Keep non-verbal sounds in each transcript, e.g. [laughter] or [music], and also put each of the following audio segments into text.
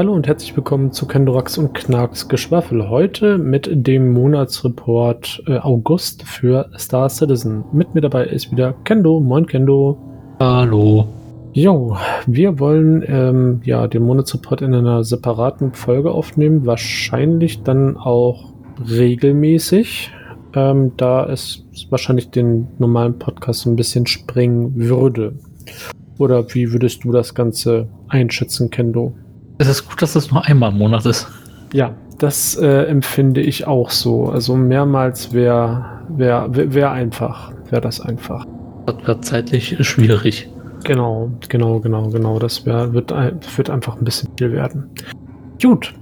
Hallo und herzlich willkommen zu Kendorax und Knarks Geschwafel. Heute mit dem Monatsreport äh, August für Star Citizen. Mit mir dabei ist wieder Kendo. Moin Kendo. Hallo. Jo, wir wollen ähm, ja den Monatsreport in einer separaten Folge aufnehmen. Wahrscheinlich dann auch regelmäßig, ähm, da es wahrscheinlich den normalen Podcast ein bisschen sprengen würde. Oder wie würdest du das Ganze einschätzen, Kendo? Es ist gut, dass es nur einmal im Monat ist. Ja, das äh, empfinde ich auch so. Also mehrmals wäre wär, wär, wär einfach. Wäre das einfach. Das wird zeitlich schwierig. Genau, genau, genau, genau. Das wär, wird, wird einfach ein bisschen viel werden. Gut,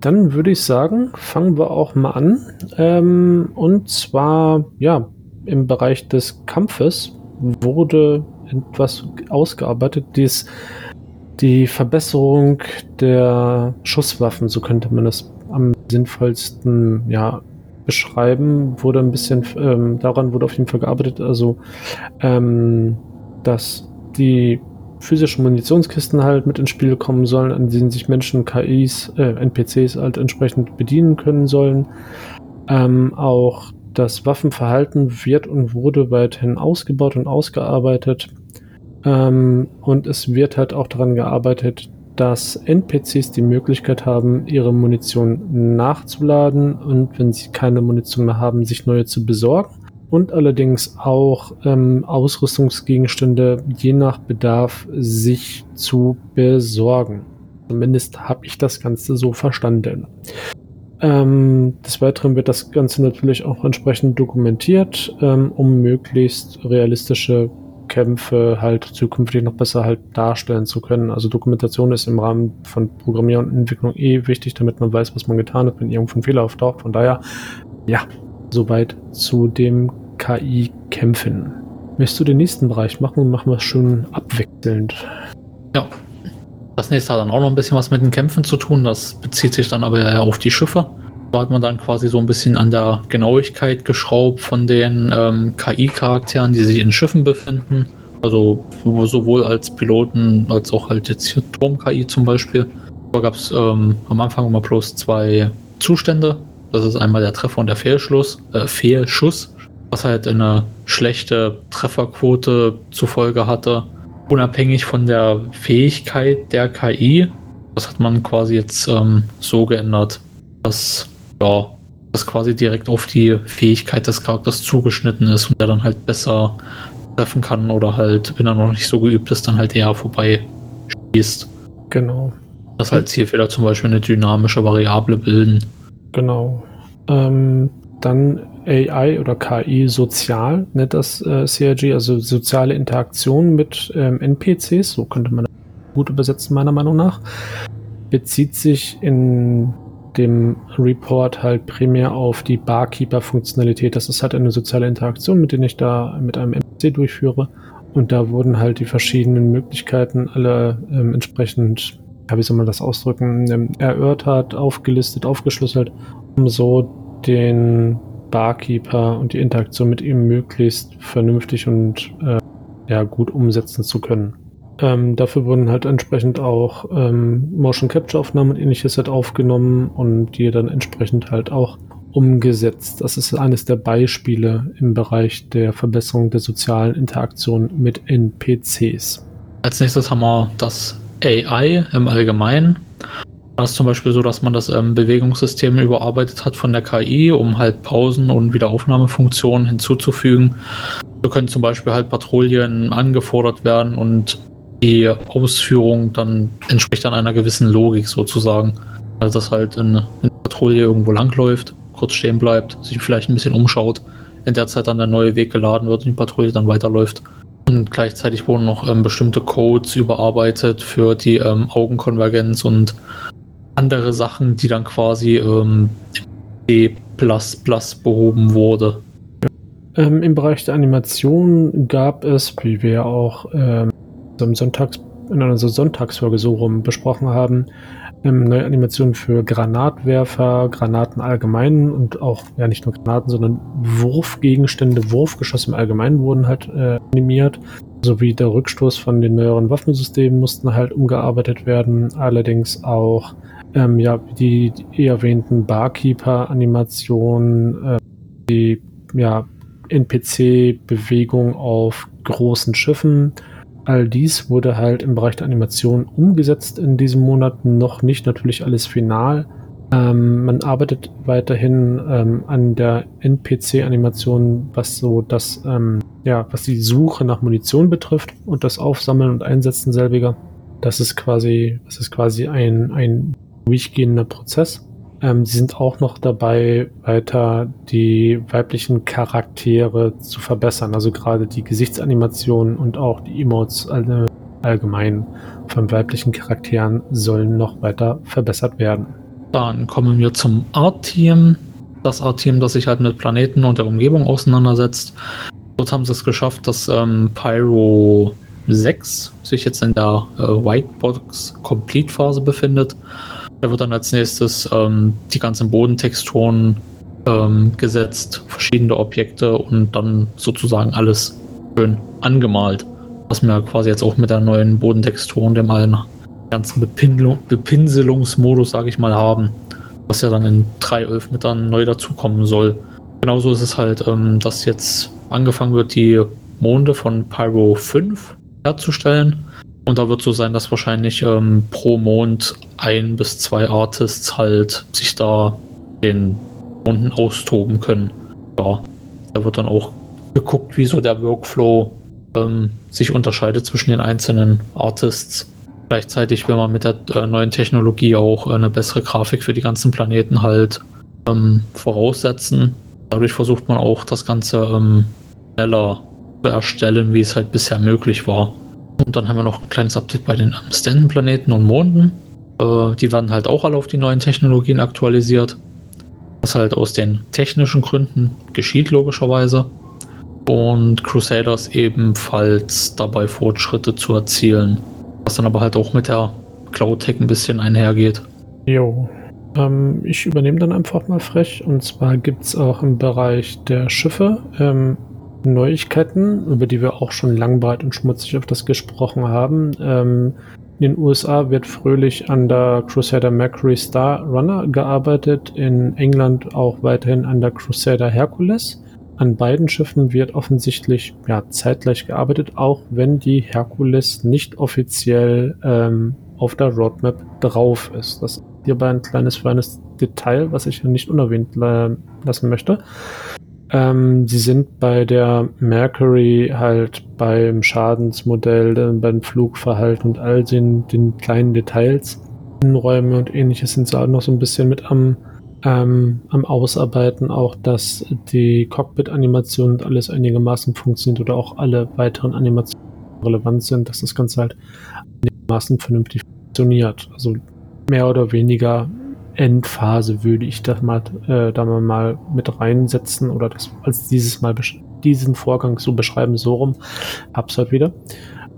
dann würde ich sagen, fangen wir auch mal an. Ähm, und zwar, ja, im Bereich des Kampfes wurde etwas ausgearbeitet, dies die Verbesserung der Schusswaffen, so könnte man das am sinnvollsten ja, beschreiben, wurde ein bisschen, ähm, daran wurde auf jeden Fall gearbeitet, also ähm, dass die physischen Munitionskisten halt mit ins Spiel kommen sollen, an denen sich Menschen, KIs, äh, NPCs halt entsprechend bedienen können sollen. Ähm, auch das Waffenverhalten wird und wurde weiterhin ausgebaut und ausgearbeitet. Ähm, und es wird halt auch daran gearbeitet, dass NPCs die Möglichkeit haben, ihre Munition nachzuladen und wenn sie keine Munition mehr haben, sich neue zu besorgen. Und allerdings auch ähm, Ausrüstungsgegenstände je nach Bedarf sich zu besorgen. Zumindest habe ich das Ganze so verstanden. Ähm, des Weiteren wird das Ganze natürlich auch entsprechend dokumentiert, ähm, um möglichst realistische Kämpfe halt zukünftig noch besser halt darstellen zu können. Also Dokumentation ist im Rahmen von Programmierung und Entwicklung eh wichtig, damit man weiß, was man getan hat, wenn irgendwo ein Fehler auftaucht. Von daher, ja, soweit zu dem KI-Kämpfen. Möchtest du den nächsten Bereich machen machen wir es schön abwechselnd? Ja. Das nächste hat dann auch noch ein bisschen was mit den Kämpfen zu tun. Das bezieht sich dann aber auf die Schiffe. Da hat man dann quasi so ein bisschen an der Genauigkeit geschraubt von den ähm, KI-Charakteren, die sich in Schiffen befinden. Also sowohl als Piloten als auch halt jetzt hier Turm-KI zum Beispiel. Da gab es ähm, am Anfang immer bloß zwei Zustände. Das ist einmal der Treffer und der Fehlschluss, äh, Fehlschuss, was halt eine schlechte Trefferquote zur Folge hatte, unabhängig von der Fähigkeit der KI. Das hat man quasi jetzt ähm, so geändert, dass ja, das quasi direkt auf die Fähigkeit des Charakters zugeschnitten ist und der dann halt besser treffen kann oder halt, wenn er noch nicht so geübt ist, dann halt eher vorbei schießt. Genau. Das halt Zielfehler zum Beispiel eine dynamische Variable bilden. Genau. Ähm, dann AI oder KI sozial, nennt das äh, CRG, also soziale Interaktion mit ähm, NPCs, so könnte man gut übersetzen, meiner Meinung nach. Bezieht sich in dem Report halt primär auf die Barkeeper-Funktionalität. Das ist halt eine soziale Interaktion, mit der ich da mit einem MC durchführe. Und da wurden halt die verschiedenen Möglichkeiten alle ähm, entsprechend, ja, wie soll man das ausdrücken, ähm, erörtert, aufgelistet, aufgeschlüsselt, um so den Barkeeper und die Interaktion mit ihm möglichst vernünftig und äh, ja, gut umsetzen zu können. Ähm, dafür wurden halt entsprechend auch ähm, Motion Capture Aufnahmen und ähnliches halt aufgenommen und die dann entsprechend halt auch umgesetzt. Das ist eines der Beispiele im Bereich der Verbesserung der sozialen Interaktion mit NPCs. Als nächstes haben wir das AI im Allgemeinen. Das ist zum Beispiel so, dass man das ähm, Bewegungssystem überarbeitet hat von der KI, um halt Pausen und Wiederaufnahmefunktionen hinzuzufügen. So können zum Beispiel halt Patrouillen angefordert werden und die Ausführung dann entspricht dann einer gewissen Logik sozusagen. Also dass halt eine, eine Patrouille irgendwo langläuft, kurz stehen bleibt, sich vielleicht ein bisschen umschaut, in der Zeit dann der neue Weg geladen wird und die Patrouille dann weiterläuft. Und gleichzeitig wurden noch ähm, bestimmte Codes überarbeitet für die ähm, Augenkonvergenz und andere Sachen, die dann quasi ähm, D behoben wurde. Ähm, Im Bereich der Animation gab es, wie wir auch ähm, im Sonntags, in einer Sonntagsfolge so rum besprochen haben, ähm, neue Animationen für Granatwerfer, Granaten allgemein und auch, ja nicht nur Granaten, sondern Wurfgegenstände, Wurfgeschosse im Allgemeinen wurden halt äh, animiert. sowie der Rückstoß von den neueren Waffensystemen mussten halt umgearbeitet werden. Allerdings auch ähm, ja, die, die erwähnten Barkeeper-Animationen, äh, die ja, NPC-Bewegung auf großen Schiffen. All dies wurde halt im Bereich der Animation umgesetzt in diesem Monat. Noch nicht natürlich alles final. Ähm, man arbeitet weiterhin ähm, an der NPC-Animation, was so das, ähm, ja, was die Suche nach Munition betrifft und das Aufsammeln und Einsetzen selbiger. Das ist quasi, das ist quasi ein, ein durchgehender Prozess. Ähm, sie sind auch noch dabei, weiter die weiblichen Charaktere zu verbessern. Also gerade die Gesichtsanimationen und auch die Emotes all, allgemein von weiblichen Charakteren sollen noch weiter verbessert werden. Dann kommen wir zum Art-Team. Das Art-Team, das sich halt mit Planeten und der Umgebung auseinandersetzt. Dort haben sie es geschafft, dass ähm, Pyro 6 sich jetzt in der äh, Whitebox Complete Phase befindet. Da wird dann als nächstes ähm, die ganzen Bodentexturen ähm, gesetzt, verschiedene Objekte und dann sozusagen alles schön angemalt. Was wir quasi jetzt auch mit der neuen Bodentexturen, dem allen ganzen Bepinselung, Bepinselungsmodus, sage ich mal, haben, was ja dann in 3.11 mit dann neu dazukommen soll. Genauso ist es halt, ähm, dass jetzt angefangen wird, die Monde von Pyro 5 herzustellen. Und da wird so sein, dass wahrscheinlich ähm, pro Mond ein bis zwei Artists halt sich da den Monden austoben können. Ja, da wird dann auch geguckt, wie so der Workflow ähm, sich unterscheidet zwischen den einzelnen Artists. Gleichzeitig will man mit der äh, neuen Technologie auch äh, eine bessere Grafik für die ganzen Planeten halt ähm, voraussetzen. Dadurch versucht man auch das Ganze ähm, schneller zu erstellen, wie es halt bisher möglich war. Und dann haben wir noch ein kleines Update bei den Stanton-Planeten und Monden. Äh, die werden halt auch alle auf die neuen Technologien aktualisiert. Was halt aus den technischen Gründen geschieht, logischerweise. Und Crusaders ebenfalls dabei Fortschritte zu erzielen. Was dann aber halt auch mit der Cloud-Tech ein bisschen einhergeht. Jo. Ähm, ich übernehme dann einfach mal frech. Und zwar gibt es auch im Bereich der Schiffe ähm, Neuigkeiten, über die wir auch schon lang, breit und schmutzig auf das gesprochen haben. Ähm, in den USA wird fröhlich an der Crusader Mercury Star Runner gearbeitet, in England auch weiterhin an der Crusader Hercules. An beiden Schiffen wird offensichtlich ja, zeitgleich gearbeitet, auch wenn die Hercules nicht offiziell ähm, auf der Roadmap drauf ist. Das ist hierbei ein kleines, feines Detail, was ich nicht unerwähnt lassen möchte. Ähm, sie sind bei der Mercury halt beim Schadensmodell, äh, beim Flugverhalten und all den, den kleinen Details, Innenräume und ähnliches sind sie auch noch so ein bisschen mit am ähm, am Ausarbeiten auch, dass die Cockpit-Animation und alles einigermaßen funktioniert oder auch alle weiteren Animationen relevant sind, dass das Ganze halt einigermaßen vernünftig funktioniert. Also mehr oder weniger Endphase würde ich das mal, äh, da mal mit reinsetzen oder das als dieses Mal diesen Vorgang so beschreiben, so rum. Hab's wieder.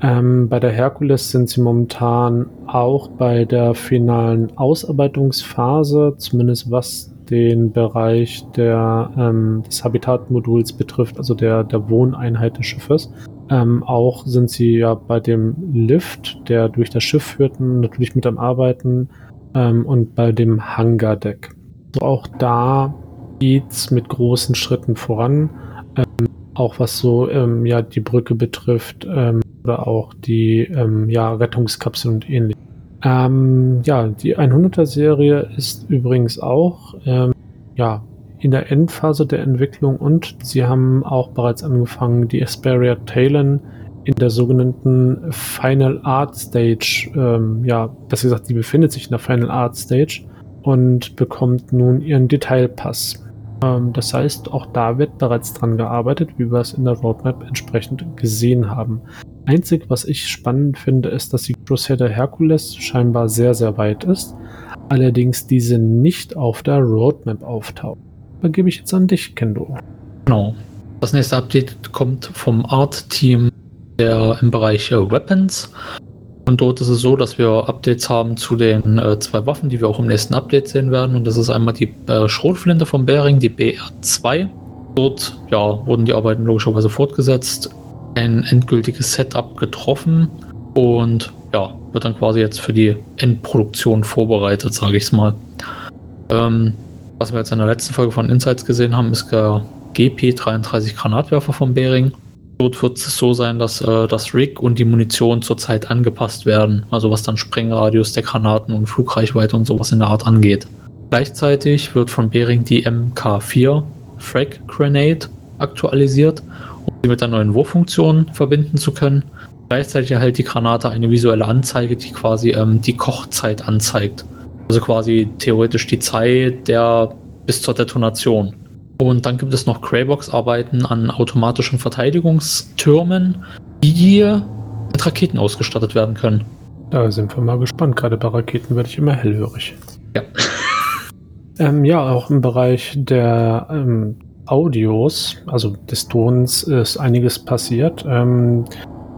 Ähm, bei der Herkules sind sie momentan auch bei der finalen Ausarbeitungsphase, zumindest was den Bereich der, ähm, des Habitatmoduls betrifft, also der, der Wohneinheit des Schiffes. Ähm, auch sind sie ja bei dem Lift, der durch das Schiff führt, natürlich mit am Arbeiten ähm, und bei dem Hangardeck. Also auch da geht's mit großen Schritten voran. Ähm, auch was so ähm, ja die Brücke betrifft, ähm, oder auch die ähm, ja, Rettungskapsel und ähnliches. Ähm, ja, die 100er Serie ist übrigens auch ähm, ja, in der Endphase der Entwicklung und sie haben auch bereits angefangen, die Asperia Talon in der sogenannten Final Art Stage, ähm, ja, besser gesagt, die befindet sich in der Final Art Stage und bekommt nun ihren Detailpass. Ähm, das heißt, auch da wird bereits dran gearbeitet, wie wir es in der Roadmap entsprechend gesehen haben. Einzig, was ich spannend finde, ist, dass die Crusader Hercules scheinbar sehr, sehr weit ist, allerdings diese nicht auf der Roadmap auftaucht. Gebe ich jetzt an dich, Kendo. Genau. Das nächste Update kommt vom Art-Team der im Bereich äh, Weapons. Und dort ist es so, dass wir Updates haben zu den äh, zwei Waffen, die wir auch im nächsten Update sehen werden. Und das ist einmal die äh, Schrotflinte vom Bering, die BR2. Dort ja, wurden die Arbeiten logischerweise fortgesetzt. ein endgültiges Setup getroffen und ja, wird dann quasi jetzt für die Endproduktion vorbereitet, sage ich es mal. Ähm, was wir jetzt in der letzten Folge von Insights gesehen haben, ist der GP33 Granatwerfer von Bering. Dort wird es so sein, dass äh, das Rig und die Munition zurzeit angepasst werden. Also was dann Sprengradius der Granaten und Flugreichweite und sowas in der Art angeht. Gleichzeitig wird von Bering die MK4 Frag Grenade aktualisiert, um sie mit der neuen Wurffunktion verbinden zu können. Gleichzeitig erhält die Granate eine visuelle Anzeige, die quasi ähm, die Kochzeit anzeigt. Also quasi theoretisch die Zeit der bis zur Detonation. Und dann gibt es noch Greybox-Arbeiten an automatischen Verteidigungstürmen, die mit Raketen ausgestattet werden können. Da sind wir mal gespannt. Gerade bei Raketen werde ich immer hellhörig. Ja. [laughs] ähm, ja, auch im Bereich der ähm, Audios, also des Tons, ist einiges passiert. Ähm,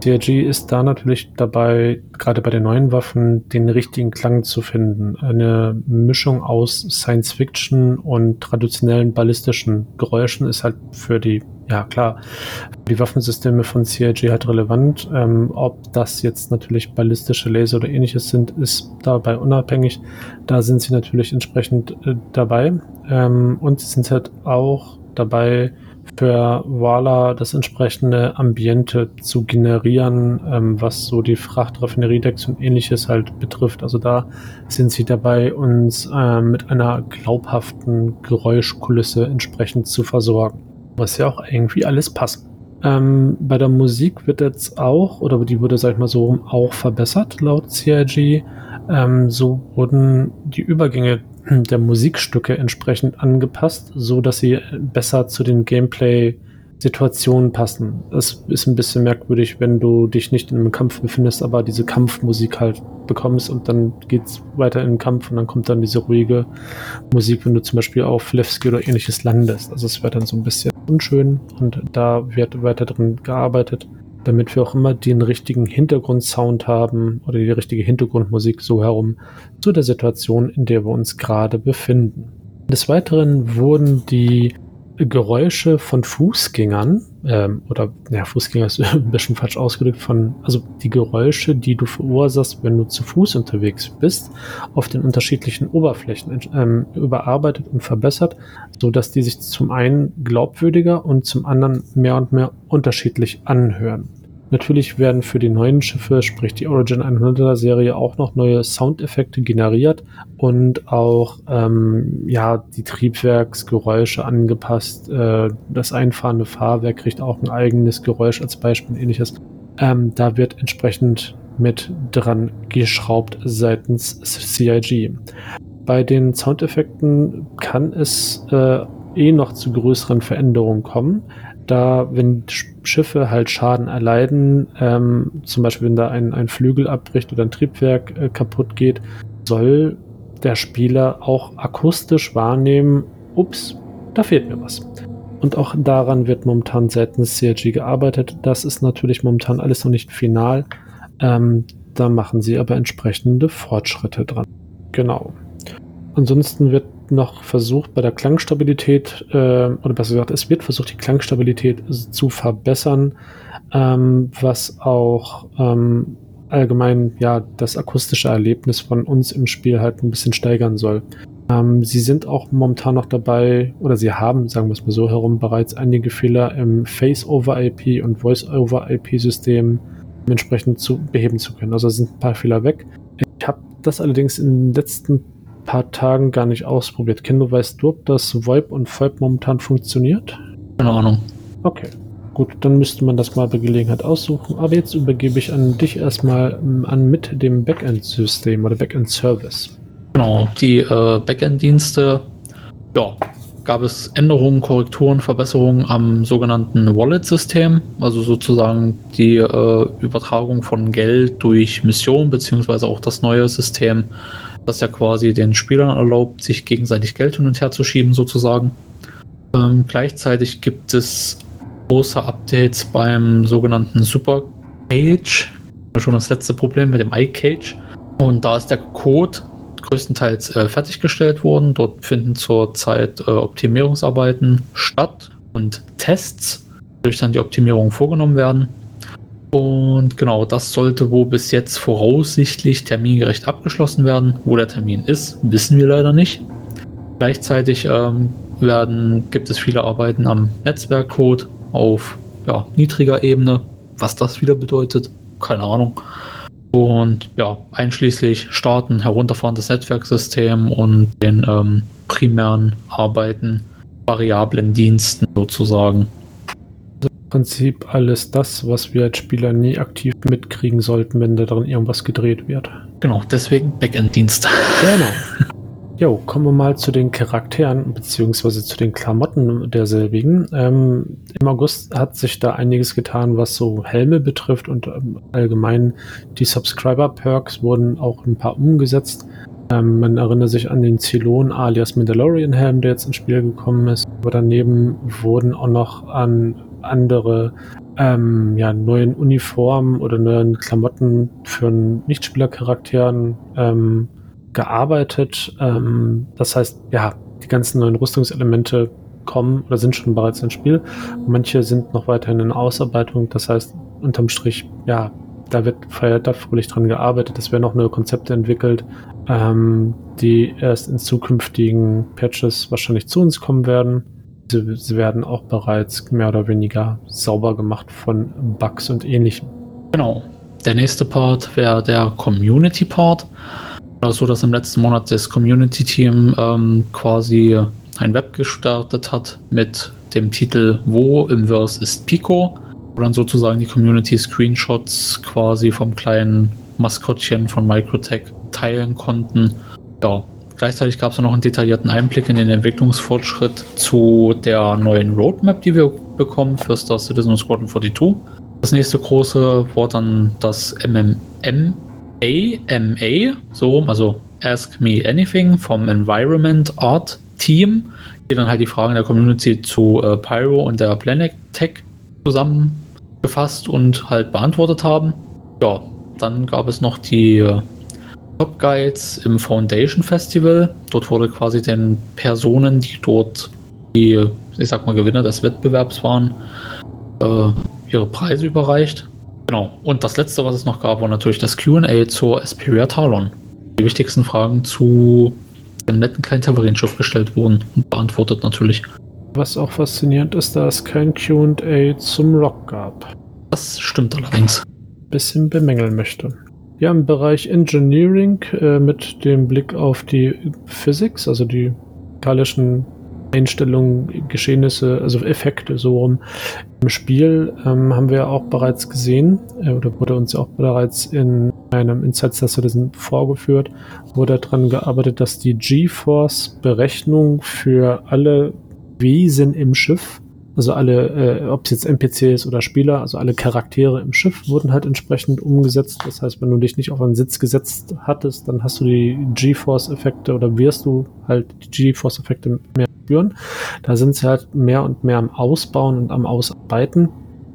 CRG ist da natürlich dabei, gerade bei den neuen Waffen, den richtigen Klang zu finden. Eine Mischung aus Science Fiction und traditionellen ballistischen Geräuschen ist halt für die, ja klar, die Waffensysteme von CRG halt relevant. Ähm, ob das jetzt natürlich ballistische Laser oder ähnliches sind, ist dabei unabhängig. Da sind sie natürlich entsprechend äh, dabei. Ähm, und sie sind halt auch dabei, für Wala das entsprechende Ambiente zu generieren, ähm, was so die Frachtraffineriedecks und ähnliches halt betrifft. Also da sind sie dabei, uns äh, mit einer glaubhaften Geräuschkulisse entsprechend zu versorgen. Was ja auch irgendwie alles passt. Ähm, bei der Musik wird jetzt auch, oder die wurde, sag ich mal so, auch verbessert laut CIG. Ähm, so wurden die Übergänge der Musikstücke entsprechend angepasst, so dass sie besser zu den Gameplay-Situationen passen. Es ist ein bisschen merkwürdig, wenn du dich nicht in einem Kampf befindest, aber diese Kampfmusik halt bekommst und dann geht's weiter in den Kampf und dann kommt dann diese ruhige Musik, wenn du zum Beispiel auf Levski oder ähnliches landest. Also es wird dann so ein bisschen unschön und da wird weiter drin gearbeitet damit wir auch immer den richtigen Hintergrundsound haben oder die richtige Hintergrundmusik so herum zu der Situation, in der wir uns gerade befinden. Des Weiteren wurden die Geräusche von Fußgängern, ähm, oder ja, Fußgänger ist [laughs] ein bisschen falsch ausgedrückt, von, also die Geräusche, die du verursachst, wenn du zu Fuß unterwegs bist, auf den unterschiedlichen Oberflächen ähm, überarbeitet und verbessert, so dass die sich zum einen glaubwürdiger und zum anderen mehr und mehr unterschiedlich anhören. Natürlich werden für die neuen Schiffe, sprich die Origin 100er Serie, auch noch neue Soundeffekte generiert und auch ähm, ja die Triebwerksgeräusche angepasst. Äh, das einfahrende Fahrwerk kriegt auch ein eigenes Geräusch als Beispiel und ähnliches. Ähm, da wird entsprechend mit dran geschraubt seitens CIG. Bei den Soundeffekten kann es äh, eh noch zu größeren Veränderungen kommen da, wenn Schiffe halt Schaden erleiden, ähm, zum Beispiel wenn da ein, ein Flügel abbricht oder ein Triebwerk äh, kaputt geht, soll der Spieler auch akustisch wahrnehmen, ups, da fehlt mir was. Und auch daran wird momentan seitens CRG gearbeitet. Das ist natürlich momentan alles noch nicht final. Ähm, da machen sie aber entsprechende Fortschritte dran. Genau. Ansonsten wird noch versucht, bei der Klangstabilität, äh, oder besser gesagt, es wird versucht, die Klangstabilität zu verbessern, ähm, was auch ähm, allgemein ja das akustische Erlebnis von uns im Spiel halt ein bisschen steigern soll. Ähm, sie sind auch momentan noch dabei, oder sie haben, sagen wir es mal so herum, bereits einige Fehler im Face-over-IP und Voice-over-IP-System entsprechend zu beheben zu können. Also sind ein paar Fehler weg. Ich habe das allerdings in den letzten paar Tagen gar nicht ausprobiert. Kendo, weißt du, ob das VoIP und VoIP momentan funktioniert? Keine Ahnung. Okay. Gut, dann müsste man das mal bei Gelegenheit aussuchen. Aber jetzt übergebe ich an dich erstmal ähm, an mit dem Backend-System oder Backend-Service. Genau, die äh, Backend-Dienste, ja, gab es Änderungen, Korrekturen, Verbesserungen am sogenannten Wallet-System, also sozusagen die äh, Übertragung von Geld durch Mission, beziehungsweise auch das neue System das ja quasi den Spielern erlaubt, sich gegenseitig Geld hin und her zu schieben, sozusagen. Ähm, gleichzeitig gibt es große Updates beim sogenannten Super Cage. Schon das letzte Problem mit dem iCage. Und da ist der Code größtenteils äh, fertiggestellt worden. Dort finden zurzeit äh, Optimierungsarbeiten statt und Tests, durch dann die Optimierungen vorgenommen werden. Und genau, das sollte wo bis jetzt voraussichtlich termingerecht abgeschlossen werden. Wo der Termin ist, wissen wir leider nicht. Gleichzeitig ähm, werden, gibt es viele Arbeiten am Netzwerkcode auf ja, niedriger Ebene. Was das wieder bedeutet, keine Ahnung. Und ja, einschließlich Starten, Herunterfahren des Netzwerksystems und den ähm, primären Arbeiten, variablen Diensten sozusagen. Prinzip alles das, was wir als Spieler nie aktiv mitkriegen sollten, wenn da drin irgendwas gedreht wird. Genau, deswegen Backend-Dienst. Genau. [laughs] Jo, kommen wir mal zu den Charakteren beziehungsweise zu den Klamotten derselbigen. Ähm, Im August hat sich da einiges getan, was so Helme betrifft und ähm, allgemein die Subscriber-Perks wurden auch ein paar umgesetzt. Ähm, man erinnert sich an den Zylon alias Mandalorian Helm, der jetzt ins Spiel gekommen ist. Aber daneben wurden auch noch an andere ähm, ja, neuen Uniformen oder neuen Klamotten für Nichtspielercharakteren ähm, gearbeitet. Ähm, das heißt, ja, die ganzen neuen Rüstungselemente kommen oder sind schon bereits ins Spiel. Manche sind noch weiterhin in Ausarbeitung. Das heißt, unterm Strich, ja, da wird da fröhlich dran gearbeitet. Es werden noch neue Konzepte entwickelt, ähm, die erst in zukünftigen Patches wahrscheinlich zu uns kommen werden. Sie, werden auch bereits mehr oder weniger sauber gemacht von Bugs und ähnlichem. Genau. Der nächste Part wäre der Community Part war so, dass im letzten Monat das Community-Team ähm, quasi ein Web gestartet hat mit dem Titel Wo im Verse ist Pico, wo dann sozusagen die Community Screenshots quasi vom kleinen Maskottchen von Microtech teilen konnten. Ja, gleichzeitig gab es noch einen detaillierten Einblick in den Entwicklungsfortschritt zu der neuen Roadmap, die wir bekommen für Star Citizen Squadron 42. Das nächste große war dann das AMA, so also Ask Me Anything vom Environment Art Team, die dann halt die Fragen der Community zu äh, Pyro und der Planet Tech zusammengefasst und halt beantwortet haben. Ja, dann gab es noch die äh, Top Guides im Foundation Festival. Dort wurde quasi den Personen, die dort die, ich sag mal, Gewinner des Wettbewerbs waren, äh, ihre Preise überreicht. Genau. Und das letzte, was es noch gab, war natürlich das QA zur Esperia Talon. Die wichtigsten Fragen zu dem netten kleinen Tavarinschiff gestellt wurden und beantwortet natürlich. Was auch faszinierend ist, da es kein QA zum Rock gab. Das stimmt allerdings. Bisschen bemängeln möchte. Ja, im Bereich Engineering äh, mit dem Blick auf die Physics, also die physikalischen Einstellungen, Geschehnisse, also Effekte so rum. Im Spiel ähm, haben wir auch bereits gesehen, äh, oder wurde uns auch bereits in einem Inside Citizen vorgeführt, wurde daran gearbeitet, dass die GeForce-Berechnung für alle Wesen im Schiff also alle, äh, ob es jetzt NPCs oder Spieler, also alle Charaktere im Schiff wurden halt entsprechend umgesetzt. Das heißt, wenn du dich nicht auf einen Sitz gesetzt hattest, dann hast du die GeForce-Effekte oder wirst du halt die GeForce-Effekte mehr spüren. Da sind sie halt mehr und mehr am Ausbauen und am Ausarbeiten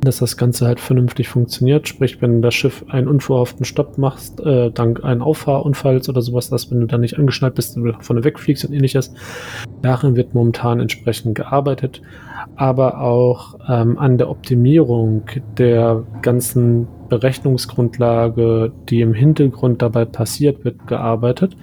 dass das Ganze halt vernünftig funktioniert. Sprich, wenn das Schiff einen unverhofften Stopp machst, äh, dank einem Auffahrunfalls oder sowas, dass wenn du dann nicht angeschnallt bist du vorne wegfliegst und ähnliches, darin wird momentan entsprechend gearbeitet. Aber auch ähm, an der Optimierung der ganzen Berechnungsgrundlage, die im Hintergrund dabei passiert, wird gearbeitet.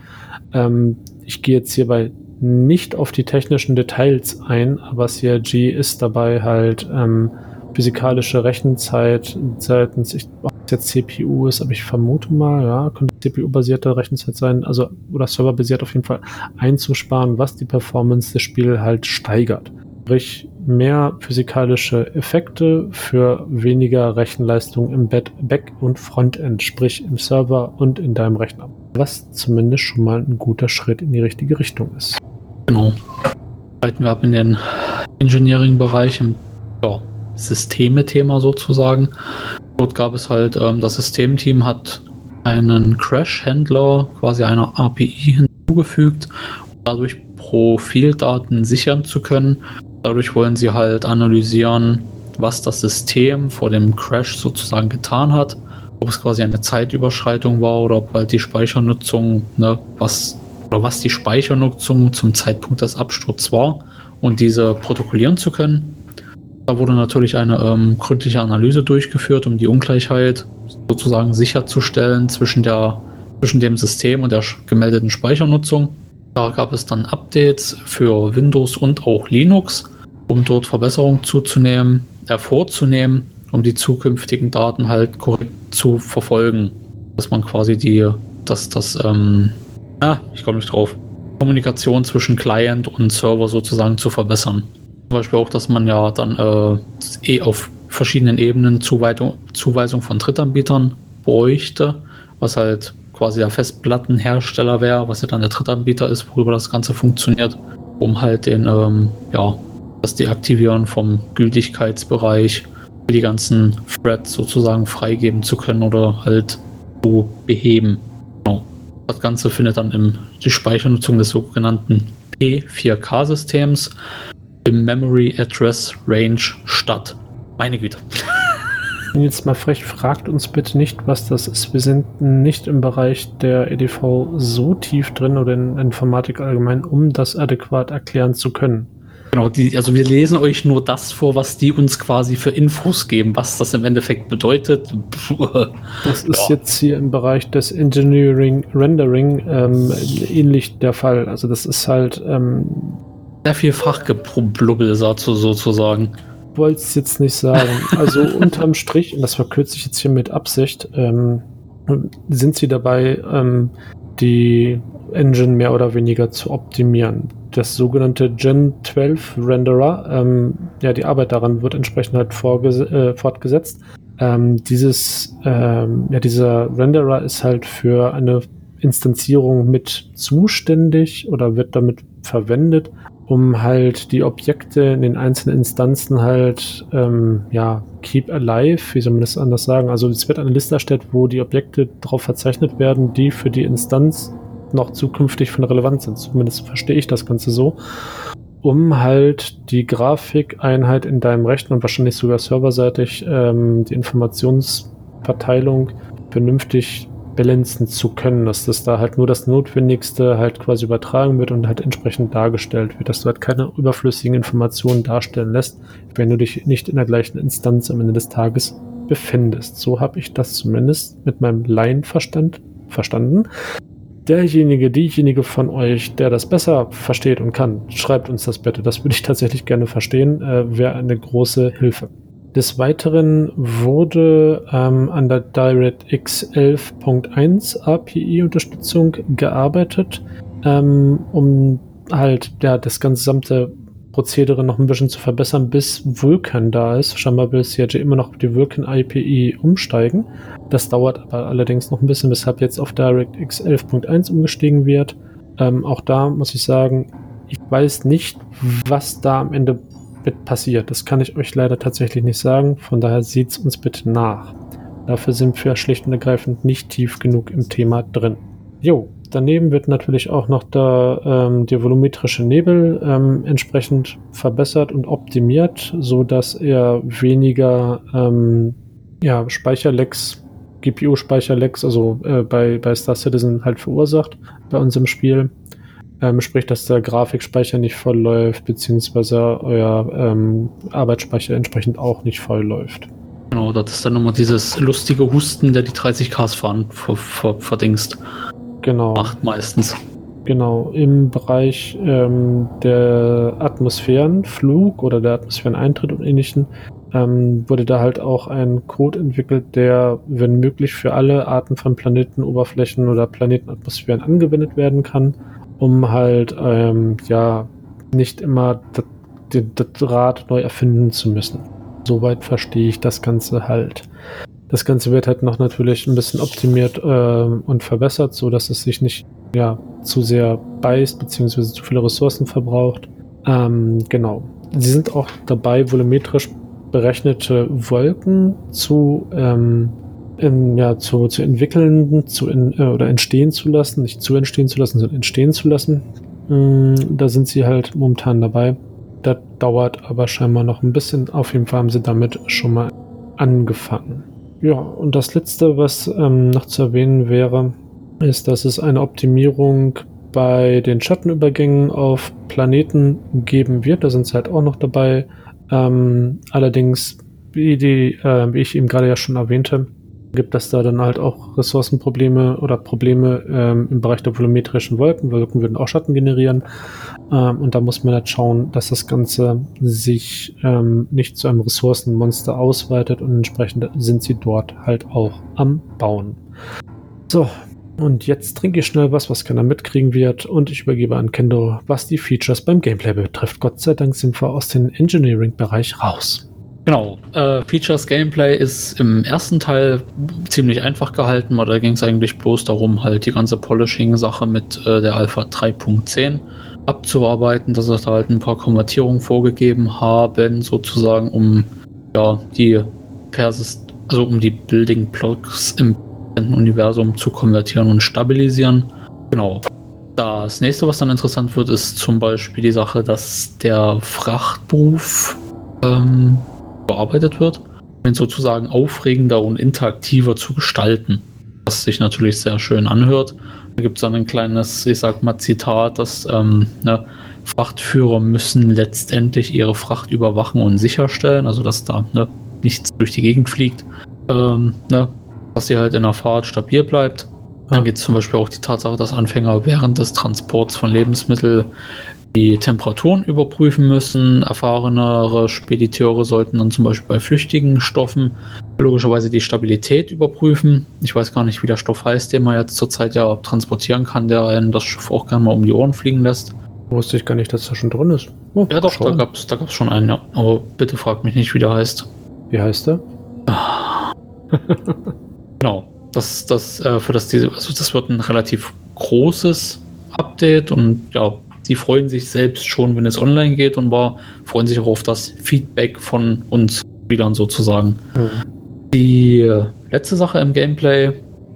Ähm, ich gehe jetzt hierbei nicht auf die technischen Details ein, aber CRG ist dabei halt ähm, physikalische Rechenzeit seitens, ich, ob es jetzt CPU ist, aber ich vermute mal, ja, könnte CPU-basierte Rechenzeit sein, also oder serverbasiert auf jeden Fall einzusparen, was die Performance des Spiels halt steigert. Sprich, mehr physikalische Effekte für weniger Rechenleistung im Back- und Frontend, sprich im Server und in deinem Rechner. Was zumindest schon mal ein guter Schritt in die richtige Richtung ist. Genau. Leiten wir ab in den Engineering-Bereich. Ja, Systeme-Thema sozusagen. Dort gab es halt, ähm, das Systemteam hat einen Crash-Händler, quasi einer API hinzugefügt, um dadurch Profildaten sichern zu können. Dadurch wollen sie halt analysieren, was das System vor dem Crash sozusagen getan hat. Ob es quasi eine Zeitüberschreitung war oder ob halt die Speichernutzung, ne, was, oder was die Speichernutzung zum Zeitpunkt des Absturzes war und diese protokollieren zu können. Da wurde natürlich eine ähm, gründliche Analyse durchgeführt, um die Ungleichheit sozusagen sicherzustellen zwischen, der, zwischen dem System und der gemeldeten Speichernutzung. Da gab es dann Updates für Windows und auch Linux, um dort Verbesserungen zuzunehmen, äh, vorzunehmen, um die zukünftigen Daten halt korrekt zu verfolgen. Dass man quasi die, dass das, ähm, ah, ich komme nicht drauf, Kommunikation zwischen Client und Server sozusagen zu verbessern. Zum Beispiel auch, dass man ja dann äh, eh auf verschiedenen Ebenen Zuweisung, Zuweisung von Drittanbietern bräuchte, was halt quasi der Festplattenhersteller wäre, was ja dann der Drittanbieter ist, worüber das Ganze funktioniert, um halt den, ähm, ja, das Deaktivieren vom Gültigkeitsbereich für die ganzen Threads sozusagen freigeben zu können oder halt zu beheben. Genau. Das Ganze findet dann in die Speichernutzung des sogenannten P4K-Systems im Memory Address Range statt. Meine Güte. Jetzt mal frech, fragt uns bitte nicht, was das ist. Wir sind nicht im Bereich der EDV so tief drin oder in Informatik allgemein, um das adäquat erklären zu können. Genau, die, also wir lesen euch nur das vor, was die uns quasi für Infos geben, was das im Endeffekt bedeutet. [laughs] Das ist ja. jetzt hier im Bereich des Engineering Rendering ähm, ähnlich der Fall. Also das ist halt ähm, sehr viel Fachgeblubbel sozusagen wollte es jetzt nicht sagen. Also [laughs] unterm Strich, und das verkürze ich jetzt hier mit Absicht, ähm, sind sie dabei, ähm, die Engine mehr oder weniger zu optimieren. Das sogenannte Gen 12 Renderer, ähm, ja, die Arbeit daran wird entsprechend halt äh, fortgesetzt. Ähm, dieses, ähm, ja, dieser Renderer ist halt für eine Instanzierung mit zuständig oder wird damit verwendet, um halt die Objekte in den einzelnen Instanzen halt, ähm, ja, keep alive, wie soll man das anders sagen? Also es wird eine Liste erstellt, wo die Objekte darauf verzeichnet werden, die für die Instanz noch zukünftig von Relevanz sind. Zumindest verstehe ich das Ganze so. Um halt die Grafikeinheit in deinem Rechner und wahrscheinlich sogar serverseitig ähm, die Informationsverteilung vernünftig balancen zu können, dass das da halt nur das Notwendigste halt quasi übertragen wird und halt entsprechend dargestellt wird, dass du halt keine überflüssigen Informationen darstellen lässt, wenn du dich nicht in der gleichen Instanz am Ende des Tages befindest. So habe ich das zumindest mit meinem Laienverstand verstanden. Derjenige, diejenige von euch, der das besser versteht und kann, schreibt uns das bitte. Das würde ich tatsächlich gerne verstehen. Äh, Wäre eine große Hilfe. Des Weiteren wurde ähm, an der DirectX 11.1 API-Unterstützung gearbeitet, ähm, um halt ja, das gesamte Prozedere noch ein bisschen zu verbessern, bis Vulkan da ist. Scheinbar will CRJ immer noch auf die Vulkan API umsteigen. Das dauert aber allerdings noch ein bisschen, weshalb jetzt auf DirectX 11.1 umgestiegen wird. Ähm, auch da muss ich sagen, ich weiß nicht, was da am Ende mit passiert. Das kann ich euch leider tatsächlich nicht sagen. Von daher seht es uns bitte nach. Dafür sind wir schlicht und ergreifend nicht tief genug im Thema drin. Jo, daneben wird natürlich auch noch der, ähm, der volumetrische Nebel ähm, entsprechend verbessert und optimiert, so dass er weniger ähm, ja, Speicherlecks, GPU-Speicherlecks, also äh, bei, bei Star Citizen halt verursacht bei uns im Spiel. Ähm, sprich, dass der Grafikspeicher nicht voll läuft, beziehungsweise euer ähm, Arbeitsspeicher entsprechend auch nicht voll läuft. Genau, das ist dann immer dieses lustige Husten, der die 30 Ks fahren, ver, ver, verdingst. Genau. Macht meistens. Genau, im Bereich ähm, der Atmosphärenflug oder der Atmosphäreneintritt und ähnlichen ähm, wurde da halt auch ein Code entwickelt, der, wenn möglich, für alle Arten von Planetenoberflächen oder Planetenatmosphären angewendet werden kann um halt ähm, ja nicht immer das Rad neu erfinden zu müssen. Soweit verstehe ich das Ganze halt. Das Ganze wird halt noch natürlich ein bisschen optimiert äh, und verbessert, so dass es sich nicht ja zu sehr beißt beziehungsweise zu viele Ressourcen verbraucht. Ähm, genau. Sie sind auch dabei, volumetrisch berechnete Wolken zu ähm, in, ja, zu, zu entwickeln zu in, äh, oder entstehen zu lassen, nicht zu entstehen zu lassen, sondern entstehen zu lassen. Mm, da sind sie halt momentan dabei. Das dauert aber scheinbar noch ein bisschen. Auf jeden Fall haben sie damit schon mal angefangen. Ja, und das letzte, was ähm, noch zu erwähnen wäre, ist, dass es eine Optimierung bei den Schattenübergängen auf Planeten geben wird. Da sind sie halt auch noch dabei, Ähm, allerdings, wie, die, äh, wie ich eben gerade ja schon erwähnte, gibt es da dann halt auch Ressourcenprobleme oder Probleme ähm, im Bereich der volumetrischen Wolken. Wolken würden auch Schatten generieren. Ähm, und da muss man halt schauen, dass das Ganze sich ähm, nicht zu einem Ressourcenmonster ausweitet und entsprechend sind sie dort halt auch am Bauen. So, und jetzt trinke ich schnell was, was keiner mitkriegen wird und ich übergebe an Kendo, was die Features beim Gameplay betrifft. Gott sei Dank sind wir aus dem Engineering-Bereich raus. Genau, äh, Features Gameplay ist im ersten Teil ziemlich einfach gehalten, weil da ging es eigentlich bloß darum, halt die ganze Polishing-Sache mit äh, der Alpha 3.10 abzuarbeiten, dass sie da halt ein paar Konvertierungen vorgegeben haben, sozusagen, um ja die Persis, also um die Building Blocks im Universum zu konvertieren und stabilisieren. Genau. Das nächste, was dann interessant wird, ist zum Beispiel die Sache, dass der Frachtberuf ähm, bearbeitet wird, um sozusagen aufregender und interaktiver zu gestalten. Was sich natürlich sehr schön anhört. Da gibt es dann ein kleines, ich sag mal, Zitat, dass ähm, ne, Frachtführer müssen letztendlich ihre Fracht überwachen und sicherstellen, also dass da ne, nichts durch die Gegend fliegt. Ähm, ne, dass sie halt in der Fahrt stabil bleibt. Dann geht es zum Beispiel auch die Tatsache, dass Anfänger während des Transports von Lebensmitteln die Temperaturen überprüfen müssen. Erfahrenere Spediteure sollten dann zum Beispiel bei flüchtigen Stoffen logischerweise die Stabilität überprüfen. Ich weiß gar nicht, wie der Stoff heißt, den man jetzt zurzeit ja transportieren kann, der einen das Schiff auch gerne mal um die Ohren fliegen lässt. Wusste ich gar nicht, dass da schon drin ist. Oh, ja, doch, da gab es da gab's schon einen, ja. Aber bitte frag mich nicht, wie der heißt. Wie heißt der? [laughs] genau. Das, das, äh, für das, also das wird ein relativ großes Update und ja, die freuen sich selbst schon, wenn es online geht und war, freuen sich auch auf das Feedback von uns Spielern sozusagen. Mhm. Die äh, letzte Sache im Gameplay,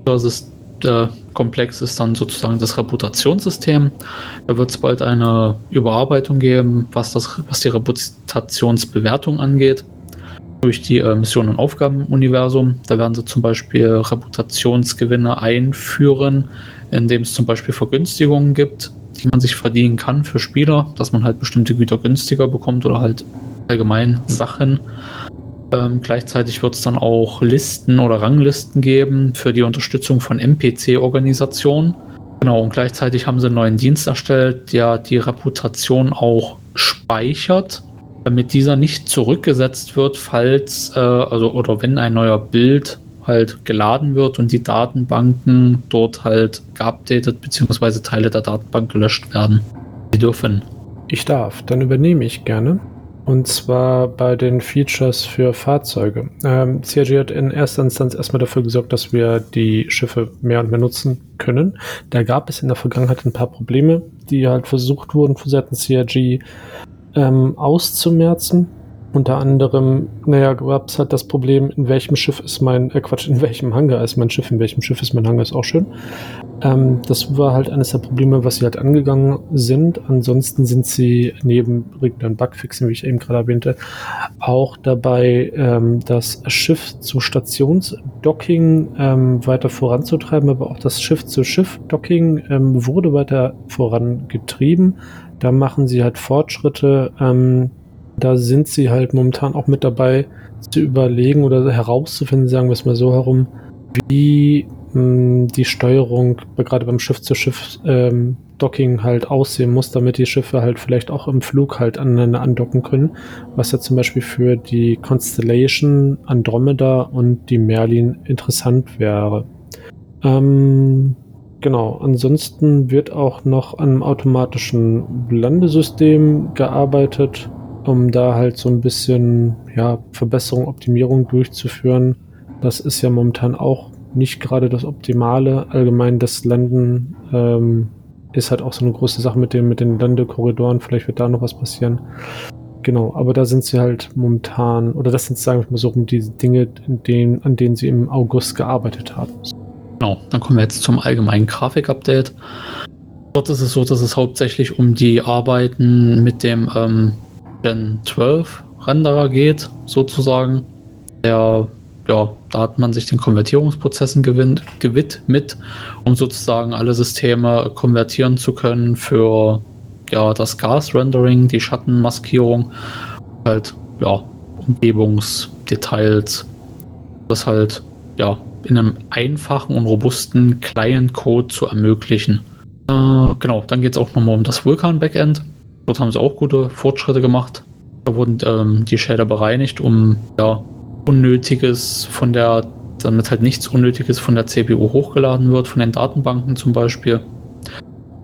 das ist der Komplex ist dann sozusagen das Reputationssystem. Da wird es bald eine Überarbeitung geben, was, das, was die Reputationsbewertung angeht. Durch die äh, Mission- und Aufgabenuniversum. Da werden sie zum Beispiel Reputationsgewinne einführen, indem es zum Beispiel Vergünstigungen gibt die man sich verdienen kann für Spieler, dass man halt bestimmte Güter günstiger bekommt oder halt allgemein Sachen. Ähm, gleichzeitig wird es dann auch Listen oder Ranglisten geben für die Unterstützung von NPC-Organisationen. Genau, und gleichzeitig haben sie einen neuen Dienst erstellt, der die Reputation auch speichert, damit dieser nicht zurückgesetzt wird, falls, äh, also oder wenn ein neuer Bild halt geladen wird und die Datenbanken dort halt geupdatet bzw. Teile der Datenbank gelöscht werden. Sie dürfen. Ich darf, dann übernehme ich gerne. Und zwar bei den Features für Fahrzeuge. Ähm, CRG hat in erster Instanz erstmal dafür gesorgt, dass wir die Schiffe mehr und mehr nutzen können. Da gab es in der Vergangenheit ein paar Probleme, die halt versucht wurden, von Seiten CRG ähm, auszumerzen. Unter anderem, naja, gab es halt das Problem, in welchem Schiff ist mein, äh Quatsch, in welchem Hangar ist mein Schiff, in welchem Schiff ist mein Hangar, ist auch schön. Ähm, das war halt eines der Probleme, was sie halt angegangen sind. Ansonsten sind sie neben regulären Bugfixen, wie ich eben gerade erwähnte, auch dabei, ähm, das Schiff zu Stationsdocking ähm, weiter voranzutreiben, aber auch das Schiff-zu-Schiff-Docking ähm, wurde weiter vorangetrieben. Da machen sie halt Fortschritte. Ähm, da sind sie halt momentan auch mit dabei zu überlegen oder herauszufinden, sagen wir es mal so herum, wie mh, hm, die Steuerung gerade beim Schiff-zu-Schiff-Docking ähm, halt aussehen muss, damit die Schiffe halt vielleicht auch im Flug halt aneinander andocken können, was ja zum Beispiel für die Constellation, Andromeda und die Merlin interessant wäre. Ähm, genau, ansonsten wird auch noch an einem automatischen Landesystem gearbeitet um da halt so ein bisschen ja, Verbesserung, Optimierung durchzuführen. Das ist ja momentan auch nicht gerade das Optimale. Allgemein das Landen ähm, ist halt auch so eine große Sache mit, dem, mit den Landekorridoren. Vielleicht wird da noch was passieren. Genau, aber da sind sie halt momentan, oder das sind, sagen wir mal so, um die Dinge, denen, an denen sie im August gearbeitet haben. Genau, dann kommen wir jetzt zum allgemeinen Grafik-Update. Dort ist es so, dass es hauptsächlich um die Arbeiten mit dem ähm, Gen 12 Renderer geht, sozusagen. Der, ja, da hat man sich den Konvertierungsprozessen gewinnt, gewidmet, um sozusagen alle Systeme konvertieren zu können für ja, das Gas-Rendering, die Schattenmaskierung, halt ja, Umgebungsdetails. Das halt ja in einem einfachen und robusten Client-Code zu ermöglichen. Äh, genau, dann geht es auch nochmal um das Vulkan-Backend. Dort haben sie auch gute Fortschritte gemacht. Da wurden ähm, die Shader bereinigt, um ja, Unnötiges von der, damit halt nichts Unnötiges von der CPU hochgeladen wird, von den Datenbanken zum Beispiel.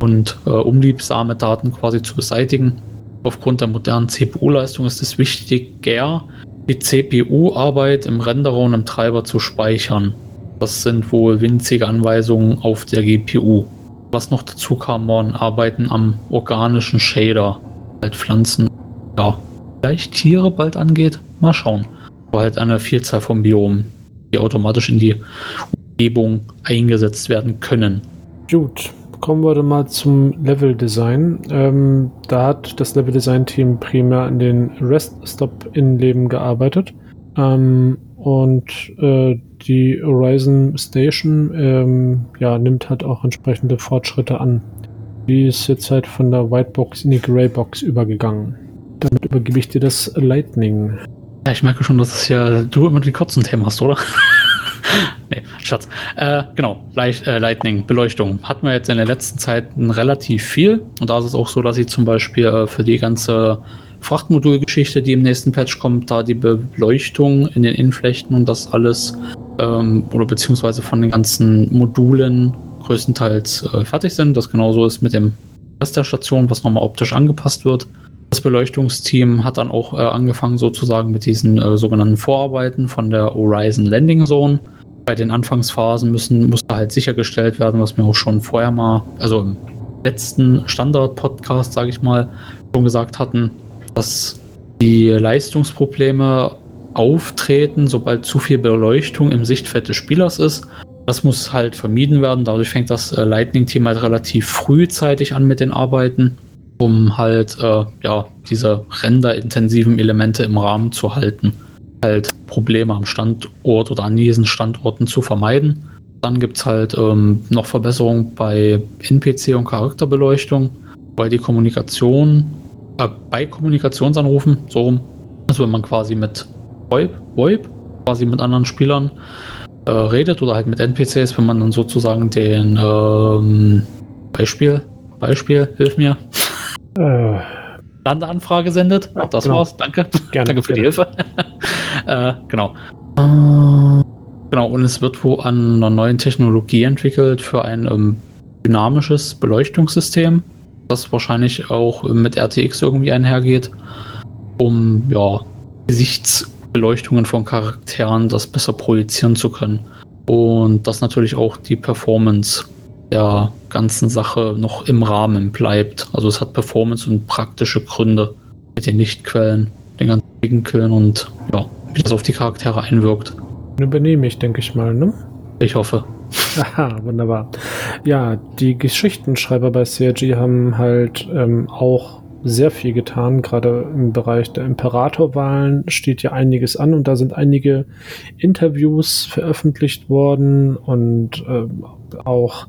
Und äh, unliebsame Daten quasi zu beseitigen. Aufgrund der modernen CPU-Leistung ist es wichtiger, die CPU-Arbeit im Renderer und im Treiber zu speichern. Das sind wohl winzige Anweisungen auf der GPU. Was noch dazu kam, waren Arbeiten am organischen Shader. Halt Pflanzen, ja, vielleicht Tiere bald angeht. Mal schauen. Aber halt eine Vielzahl von Biomen, die automatisch in die Umgebung eingesetzt werden können. Gut, kommen wir dann mal zum Level-Design. Ähm, da hat das Level-Design-Team primär an den Rest-Stop-Innenleben gearbeitet. Ähm, und äh, die Horizon Station ähm, ja, nimmt halt auch entsprechende Fortschritte an. Die ist jetzt halt von der Whitebox in die Greybox übergegangen. Damit übergebe ich dir das Lightning. Ja, ich merke schon, dass es ja du immer die kurzen Themen hast, oder? [laughs] nee, Schatz. Äh, genau, Light, äh, Lightning, Beleuchtung. Hatten wir jetzt in der letzten Zeit relativ viel. Und da ist es auch so, dass ich zum Beispiel äh, für die ganze Frachtmodulgeschichte, die im nächsten Patch kommt, da die Beleuchtung in den Innenflechten und das alles ähm, oder beziehungsweise von den ganzen Modulen größtenteils äh, fertig sind. Das genauso ist mit dem Rest der Station, was nochmal optisch angepasst wird. Das Beleuchtungsteam hat dann auch äh, angefangen sozusagen mit diesen äh, sogenannten Vorarbeiten von der Horizon Landing Zone. Bei den Anfangsphasen müssen, musste halt sichergestellt werden, was wir auch schon vorher mal, also im letzten Standard-Podcast, sage ich mal, schon gesagt hatten, dass die Leistungsprobleme auftreten, sobald zu viel Beleuchtung im Sichtfeld des Spielers ist. Das muss halt vermieden werden. Dadurch fängt das äh, Lightning-Team halt relativ frühzeitig an mit den Arbeiten, um halt äh, ja, diese renderintensiven Elemente im Rahmen zu halten. Halt Probleme am Standort oder an diesen Standorten zu vermeiden. Dann gibt es halt ähm, noch Verbesserungen bei NPC und Charakterbeleuchtung, weil die Kommunikation äh, bei Kommunikationsanrufen, so rum, also wenn man quasi mit VoIP, VoIP quasi mit anderen Spielern äh, redet oder halt mit NPCs, wenn man dann sozusagen den ähm, Beispiel, Beispiel, hilf mir, äh. Landeanfrage sendet. Ja, das genau. war's, danke. [laughs] Gerne, danke für gerne. die Hilfe. [laughs] äh, genau. Genau, und es wird wo an einer neuen Technologie entwickelt für ein ähm, dynamisches Beleuchtungssystem das wahrscheinlich auch mit RTX irgendwie einhergeht, um ja, Gesichtsbeleuchtungen von Charakteren das besser projizieren zu können. Und dass natürlich auch die Performance der ganzen Sache noch im Rahmen bleibt. Also es hat Performance und praktische Gründe mit den Lichtquellen, den ganzen Winkeln und ja, wie das auf die Charaktere einwirkt. Übernehme ich, denke ich mal, ne? Ich hoffe. Aha, wunderbar. Ja, die Geschichtenschreiber bei CRG haben halt ähm, auch sehr viel getan. Gerade im Bereich der Imperatorwahlen steht ja einiges an und da sind einige Interviews veröffentlicht worden und äh, auch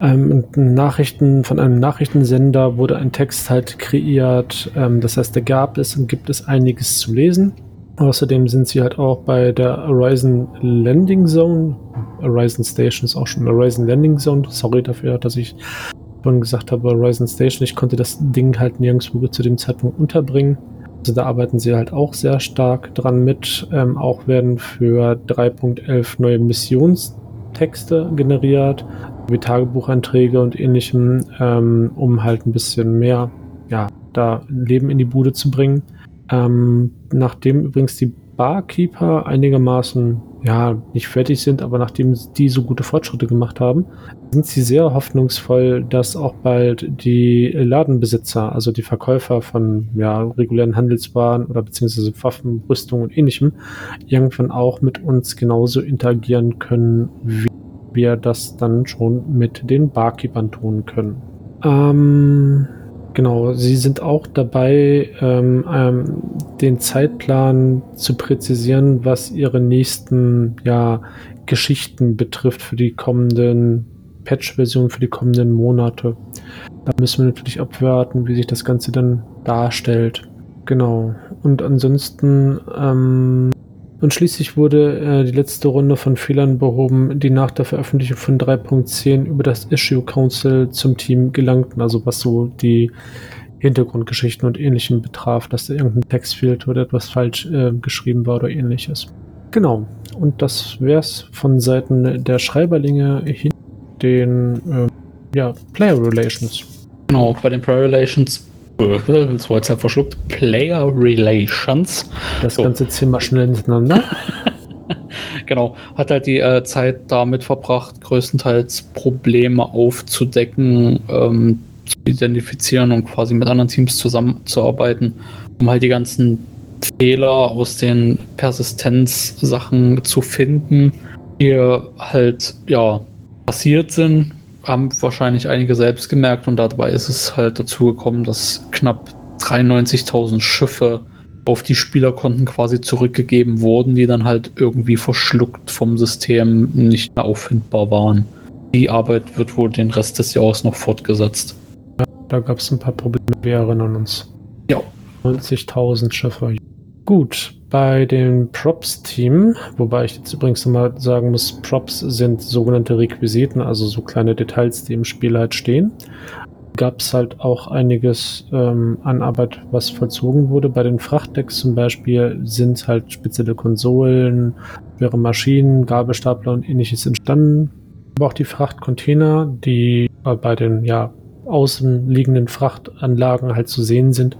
ähm, Nachrichten von einem Nachrichtensender wurde ein Text halt kreiert. Ähm, das heißt, da gab es und gibt es einiges zu lesen. Außerdem sind sie halt auch bei der Horizon Landing Zone. Horizon Station ist auch schon Horizon Landing Zone. Sorry dafür, dass ich vorhin gesagt habe, Horizon Station. Ich konnte das Ding halt nirgendwo zu dem Zeitpunkt unterbringen. Also da arbeiten sie halt auch sehr stark dran mit. Ähm, auch werden für 3.11 neue Missionstexte generiert, wie Tagebucheinträge und ähnlichem, ähm, um halt ein bisschen mehr, ja, da Leben in die Bude zu bringen. Ähm, nachdem übrigens die Barkeeper einigermaßen, ja, nicht fertig sind, aber nachdem die so gute Fortschritte gemacht haben, sind sie sehr hoffnungsvoll, dass auch bald die Ladenbesitzer, also die Verkäufer von ja, regulären Handelswaren oder beziehungsweise Waffen, Rüstung und ähnlichem, irgendwann auch mit uns genauso interagieren können, wie wir das dann schon mit den Barkeepern tun können. Ähm, Genau, Sie sind auch dabei, ähm, ähm, den Zeitplan zu präzisieren, was Ihre nächsten ja, Geschichten betrifft für die kommenden Patch-Versionen, für die kommenden Monate. Da müssen wir natürlich abwarten, wie sich das Ganze dann darstellt. Genau. und ansonsten ähm, und schließlich wurde äh, die letzte Runde von Fehlern behoben, die nach der Veröffentlichung von 3.10 über das Issue Council zum Team gelangten, also was so die Hintergrundgeschichten und ähnlichem betraf, dass da irgendein Text fehlt oder etwas falsch äh, geschrieben war oder ähnliches. Genau. Und das wäre es von Seiten der Schreiberlinge hin den äh, ja, Player Relations. Genau, bei den Player Relations das war jetzt ja verschluckt. Player Relations. Das so. ganze Zimmer schnell hintereinander. [laughs] genau, hat halt die äh, Zeit damit verbracht, größtenteils Probleme aufzudecken, ähm, zu identifizieren und quasi mit anderen Teams zusammenzuarbeiten, um halt die ganzen Fehler aus den Persistenz-Sachen zu finden, die halt ja passiert sind, haben wahrscheinlich einige selbst gemerkt und dabei ist es halt dazu gekommen, dass knapp 93.000 Schiffe auf die Spielerkonten quasi zurückgegeben wurden, die dann halt irgendwie verschluckt vom System nicht mehr auffindbar waren. Die Arbeit wird wohl den Rest des Jahres noch fortgesetzt. Ja, da gab es ein paar Probleme, wir erinnern uns. Ja. 90.000 Schiffe. Gut, bei dem Props-Team, wobei ich jetzt übrigens nochmal sagen muss, Props sind sogenannte Requisiten, also so kleine Details, die im Spiel halt stehen. Gab es halt auch einiges ähm, an Arbeit, was vollzogen wurde. Bei den Frachtdecks zum Beispiel sind halt spezielle Konsolen, schwere Maschinen, Gabelstapler und ähnliches entstanden. Aber auch die Frachtcontainer, die äh, bei den ja außen liegenden Frachtanlagen halt zu sehen sind,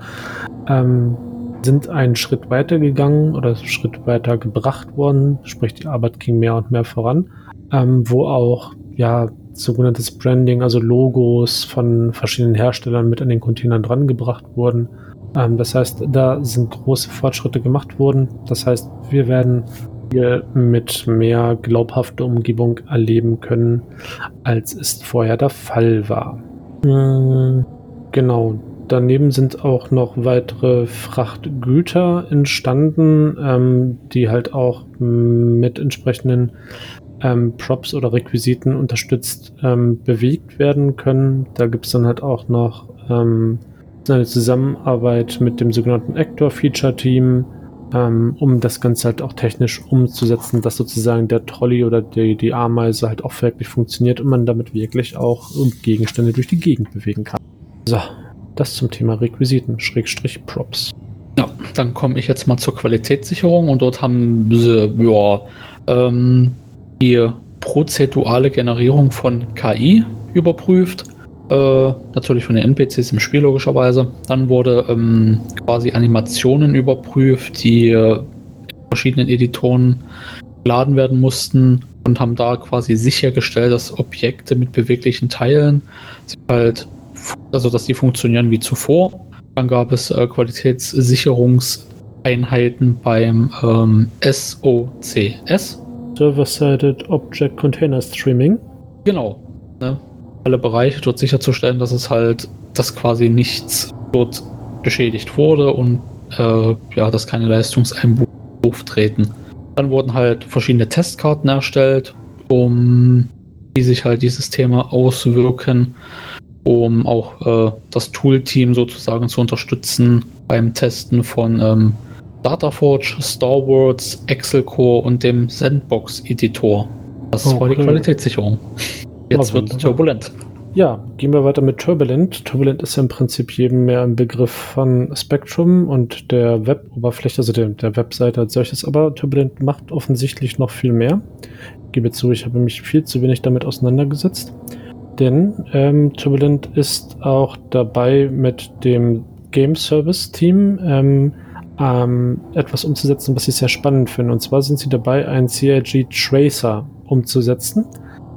ähm, sind einen Schritt weiter gegangen oder Schritt weiter gebracht worden, sprich die Arbeit ging mehr und mehr voran, ähm, wo auch ja sogenanntes Branding, also Logos von verschiedenen Herstellern mit an den Containern drangebracht wurden. Ähm, das heißt, da sind große Fortschritte gemacht worden. Das heißt, wir werden hier mit mehr glaubhafter Umgebung erleben können, als es vorher der Fall war. Hm, genau, Daneben sind auch noch weitere Frachtgüter entstanden, ähm, die halt auch mit entsprechenden ähm, Props oder Requisiten unterstützt ähm, bewegt werden können. Da gibt es dann halt auch noch ähm, eine Zusammenarbeit mit dem sogenannten Actor Feature Team, ähm, um das Ganze halt auch technisch umzusetzen, dass sozusagen der Trolley oder die, die Ameise halt auch wirklich funktioniert und man damit wirklich auch Gegenstände durch die Gegend bewegen kann. So, das zum Thema Requisiten, Schrägstrich Props. Ja, dann komme ich jetzt mal zur Qualitätssicherung und dort haben sie ja, ähm, die prozedurale Generierung von KI überprüft. Äh, natürlich von den NPCs im Spiel logischerweise. Dann wurde ähm, quasi Animationen überprüft, die äh, in verschiedenen Editoren geladen werden mussten und haben da quasi sichergestellt, dass Objekte mit beweglichen Teilen sich halt also dass die funktionieren wie zuvor. Dann gab es äh, Qualitätssicherungseinheiten beim ähm, SOCS. Server-Sided Object Container Streaming. Genau. Ne? Alle Bereiche dort sicherzustellen, dass es halt, dass quasi nichts dort geschädigt wurde und äh, ja, dass keine Leistungseinbußen auftreten. Dann wurden halt verschiedene Testkarten erstellt, um wie sich halt die Systeme auswirken um auch äh, das Tool-Team sozusagen zu unterstützen beim Testen von ähm, Dataforge, Star Wars, Excel Core und dem Sandbox-Editor. Das okay. war die Qualitätssicherung. Jetzt oh, wird turbulent. Ja, gehen wir weiter mit Turbulent. Turbulent ist ja im Prinzip jedem mehr ein Begriff von Spectrum und der Web-Oberfläche, also der, der Webseite als solches, aber Turbulent macht offensichtlich noch viel mehr. Ich gebe zu, ich habe mich viel zu wenig damit auseinandergesetzt. Denn ähm, Turbulent ist auch dabei, mit dem Game Service Team ähm, ähm, etwas umzusetzen, was ich sehr spannend finde. Und zwar sind sie dabei, einen CIG Tracer umzusetzen.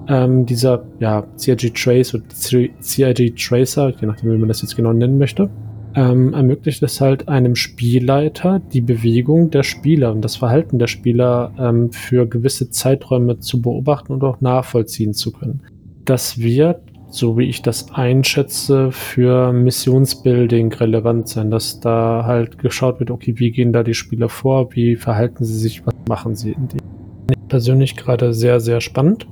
Ähm, dieser ja, CIG Trace oder CIG Tracer, je nachdem, wie man das jetzt genau nennen möchte, ähm, ermöglicht es halt einem Spielleiter, die Bewegung der Spieler und das Verhalten der Spieler ähm, für gewisse Zeiträume zu beobachten und auch nachvollziehen zu können das wird, so wie ich das einschätze, für Missionsbuilding relevant sein, dass da halt geschaut wird, okay, wie gehen da die Spieler vor, wie verhalten sie sich, was machen sie die. Persönlich gerade sehr, sehr spannend.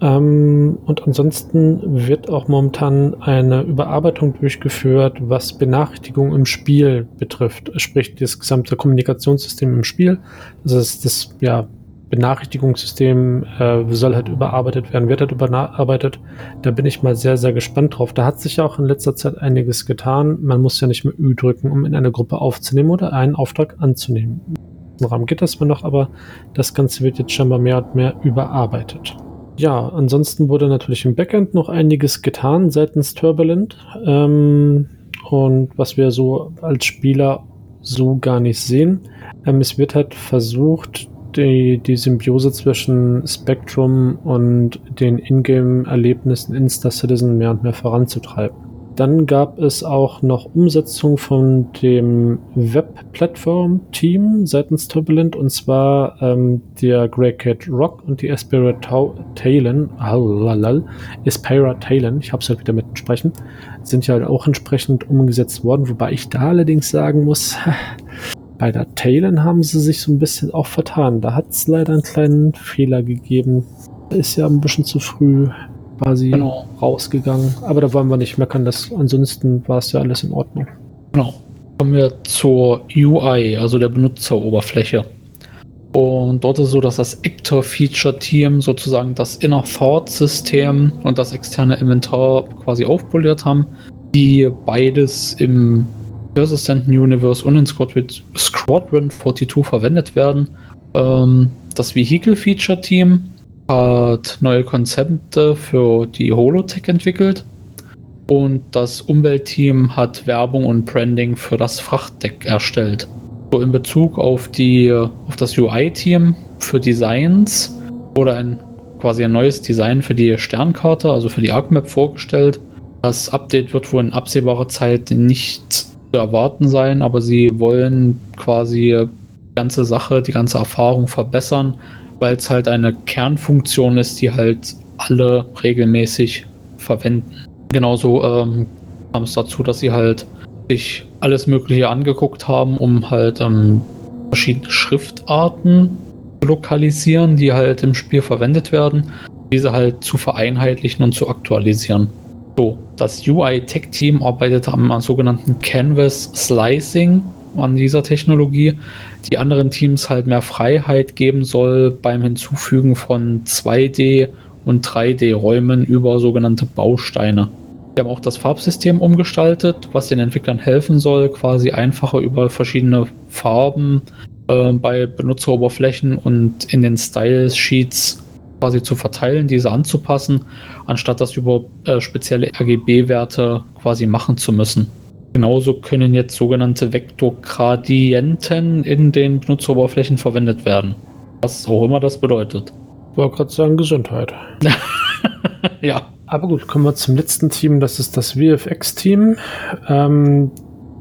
Ähm, und ansonsten wird auch momentan eine Überarbeitung durchgeführt, was Benachrichtigungen im Spiel betrifft. Sprich, das gesamte Kommunikationssystem im Spiel. Das ist das ja, Benachrichtigungssystem äh, soll halt überarbeitet werden, wird halt überarbeitet. Da bin ich mal sehr, sehr gespannt drauf. Da hat sich ja auch in letzter Zeit einiges getan. Man muss ja nicht mehr Ü drücken, um in eine Gruppe aufzunehmen oder einen Auftrag anzunehmen. Im Rahmen geht das mal noch, aber das Ganze wird jetzt scheinbar mehr und mehr überarbeitet. Ja, ansonsten wurde natürlich im Backend noch einiges getan seitens Turbulent. Ähm, und was wir so als Spieler so gar nicht sehen. Ähm, es wird halt versucht, die, die Symbiose zwischen Spectrum und den Ingame-Erlebnissen in Star Citizen mehr und mehr voranzutreiben. Dann gab es auch noch Umsetzung von dem Web-Plattform-Team seitens Turbulent und zwar ähm, der Grey Cat Rock und die Aspira Talon, Aspira Talon, ich habe es halt wieder mit sprechen, sind ja auch entsprechend umgesetzt worden, wobei ich da allerdings sagen muss, [laughs] bei der Talon haben sie sich so ein bisschen auch vertan. Da hat es leider einen kleinen Fehler gegeben. Ist ja ein bisschen zu früh quasi genau. rausgegangen. Aber da wollen wir nicht meckern. Das, ansonsten war es ja alles in Ordnung. Genau. Kommen wir zur UI, also der Benutzeroberfläche. Und dort ist so, dass das Actor-Feature-Team sozusagen das Inner Thought-System und das externe Inventar quasi aufpoliert haben, die beides im Persistenten Universe und in Squadron 42 verwendet werden. Ähm, das Vehicle-Feature-Team hat neue Konzepte für die Holotech entwickelt und das Umweltteam hat Werbung und Branding für das Frachtdeck erstellt. So in Bezug auf die auf das UI-Team für Designs wurde ein quasi ein neues Design für die Sternkarte, also für die ArcMap vorgestellt. Das Update wird wohl in absehbarer Zeit nicht zu erwarten sein, aber sie wollen quasi die ganze Sache, die ganze Erfahrung verbessern weil es halt eine Kernfunktion ist, die halt alle regelmäßig verwenden. Genauso ähm, kam es dazu, dass sie halt sich alles Mögliche angeguckt haben, um halt ähm, verschiedene Schriftarten zu lokalisieren, die halt im Spiel verwendet werden, diese halt zu vereinheitlichen und zu aktualisieren. So, das UI-Tech-Team arbeitet am sogenannten Canvas Slicing an dieser Technologie, die anderen Teams halt mehr Freiheit geben soll beim Hinzufügen von 2D und 3D-Räumen über sogenannte Bausteine. Wir haben auch das Farbsystem umgestaltet, was den Entwicklern helfen soll, quasi einfacher über verschiedene Farben äh, bei Benutzeroberflächen und in den Style-Sheets quasi zu verteilen, diese anzupassen, anstatt das über äh, spezielle RGB-Werte quasi machen zu müssen. Genauso können jetzt sogenannte Vektorgradienten in den Benutzeroberflächen verwendet werden. Was auch immer das bedeutet. Ich wollte gerade sagen Gesundheit. [laughs] ja. Aber gut, kommen wir zum letzten Team. Das ist das VFX-Team. Ähm,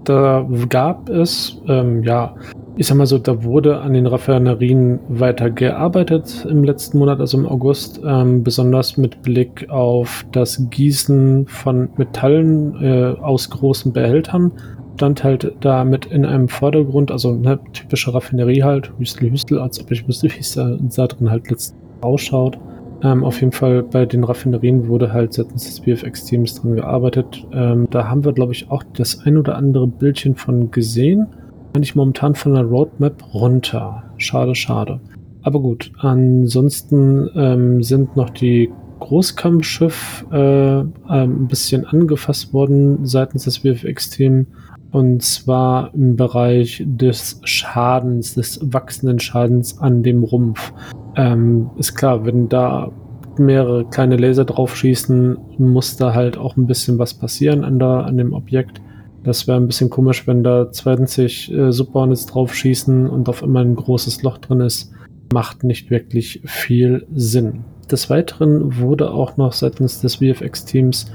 da gab es, ähm, ja, ich sag mal so, da wurde an den Raffinerien weiter gearbeitet im letzten Monat, also im August, ähm, besonders mit Blick auf das Gießen von Metallen äh, aus großen Behältern. Stand halt damit in einem Vordergrund, also eine typische Raffinerie halt, Hüstel, Hüstel, als ob ich wüsste, [laughs] wie es da, da drin halt letztens ausschaut. Ähm, auf jeden Fall bei den Raffinerien wurde halt seitens des BFX-Teams dran gearbeitet. Ähm, da haben wir, glaube ich, auch das ein oder andere Bildchen von gesehen bin ich momentan von der Roadmap runter. Schade, schade. Aber gut, ansonsten ähm, sind noch die Großkampfschiff äh, äh, ein bisschen angefasst worden seitens des WFX-Teams. Und zwar im Bereich des Schadens, des wachsenden Schadens an dem Rumpf. Ähm, ist klar, wenn da mehrere kleine Laser drauf schießen, muss da halt auch ein bisschen was passieren an, der, an dem Objekt. Das wäre ein bisschen komisch, wenn da 20 äh, Subhornets drauf schießen und auf immer ein großes Loch drin ist. Macht nicht wirklich viel Sinn. Des Weiteren wurde auch noch seitens des VFX-Teams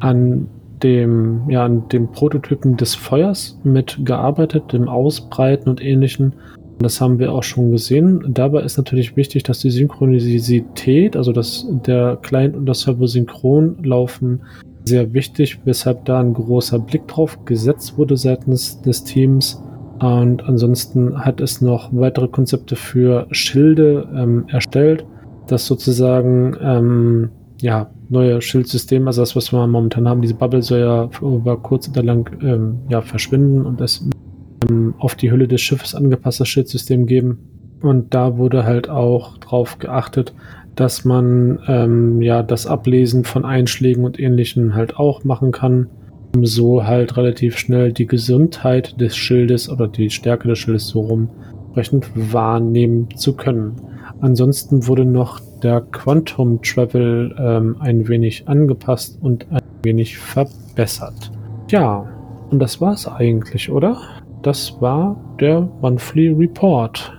an dem, ja, an dem Prototypen des Feuers mitgearbeitet, dem Ausbreiten und ähnlichen. Das haben wir auch schon gesehen. Dabei ist natürlich wichtig, dass die Synchronisität, also dass der Client und das Server synchron laufen, sehr wichtig, weshalb da ein großer Blick drauf gesetzt wurde seitens des Teams. Und ansonsten hat es noch weitere Konzepte für Schilde ähm, erstellt. das sozusagen ähm, ja, neue Schildsystem, also das, was wir momentan haben, diese Bubble soll ja über kurz oder lang ähm, ja, verschwinden und es ähm, auf die Hülle des Schiffes angepasstes Schildsystem geben. Und da wurde halt auch drauf geachtet, dass man ähm, ja das Ablesen von Einschlägen und ähnlichen halt auch machen kann, um so halt relativ schnell die Gesundheit des Schildes oder die Stärke des Schildes so rum entsprechend wahrnehmen zu können. Ansonsten wurde noch der Quantum Travel ähm, ein wenig angepasst und ein wenig verbessert. Ja, und das war's eigentlich, oder? Das war der Monthly Report.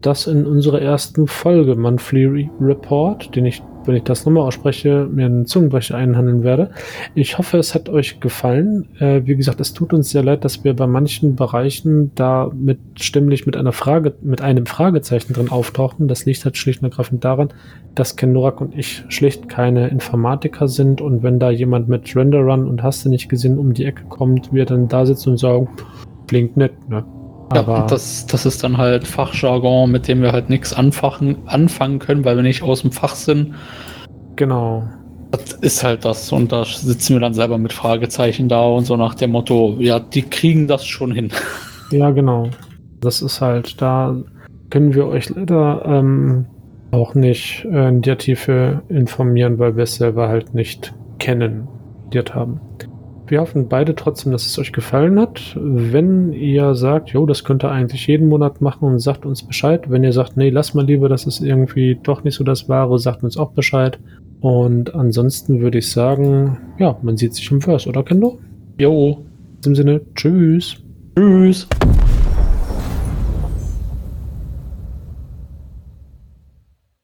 Das in unserer ersten Folge Monthly Report, den ich wenn ich das nochmal ausspreche, mir einen Zungenbrecher einhandeln werde. Ich hoffe, es hat euch gefallen. Äh, wie gesagt, es tut uns sehr leid, dass wir bei manchen Bereichen da mit stimmlich mit einer Frage, mit einem Fragezeichen drin auftauchen. Das liegt halt schlicht und ergreifend daran, dass Ken Norak und ich schlicht keine Informatiker sind und wenn da jemand mit Render Run und hast du nicht gesehen um die Ecke kommt, wir dann da sitzen und sagen, klingt nett, ne? Aber ja, das, das ist dann halt Fachjargon, mit dem wir halt nichts anfangen, anfangen können, weil wir nicht aus dem Fach sind. Genau. Das ist halt das. Und da sitzen wir dann selber mit Fragezeichen da und so nach dem Motto, ja, die kriegen das schon hin. [laughs] Ja, genau. Das ist halt, da können wir euch leider ähm, auch nicht äh, in der Tiefe informieren, weil wir es selber halt nicht kennen, haben. Wir hoffen beide trotzdem, dass es euch gefallen hat. Wenn ihr sagt, jo, das könnt ihr eigentlich jeden Monat machen und sagt uns Bescheid. Wenn ihr sagt, nee, lass mal lieber, das ist irgendwie doch nicht so das Wahre, sagt uns auch Bescheid. Und ansonsten würde ich sagen, ja, man sieht sich im First, oder Kendo? Jo. In diesem Sinne, tschüss. Tschüss.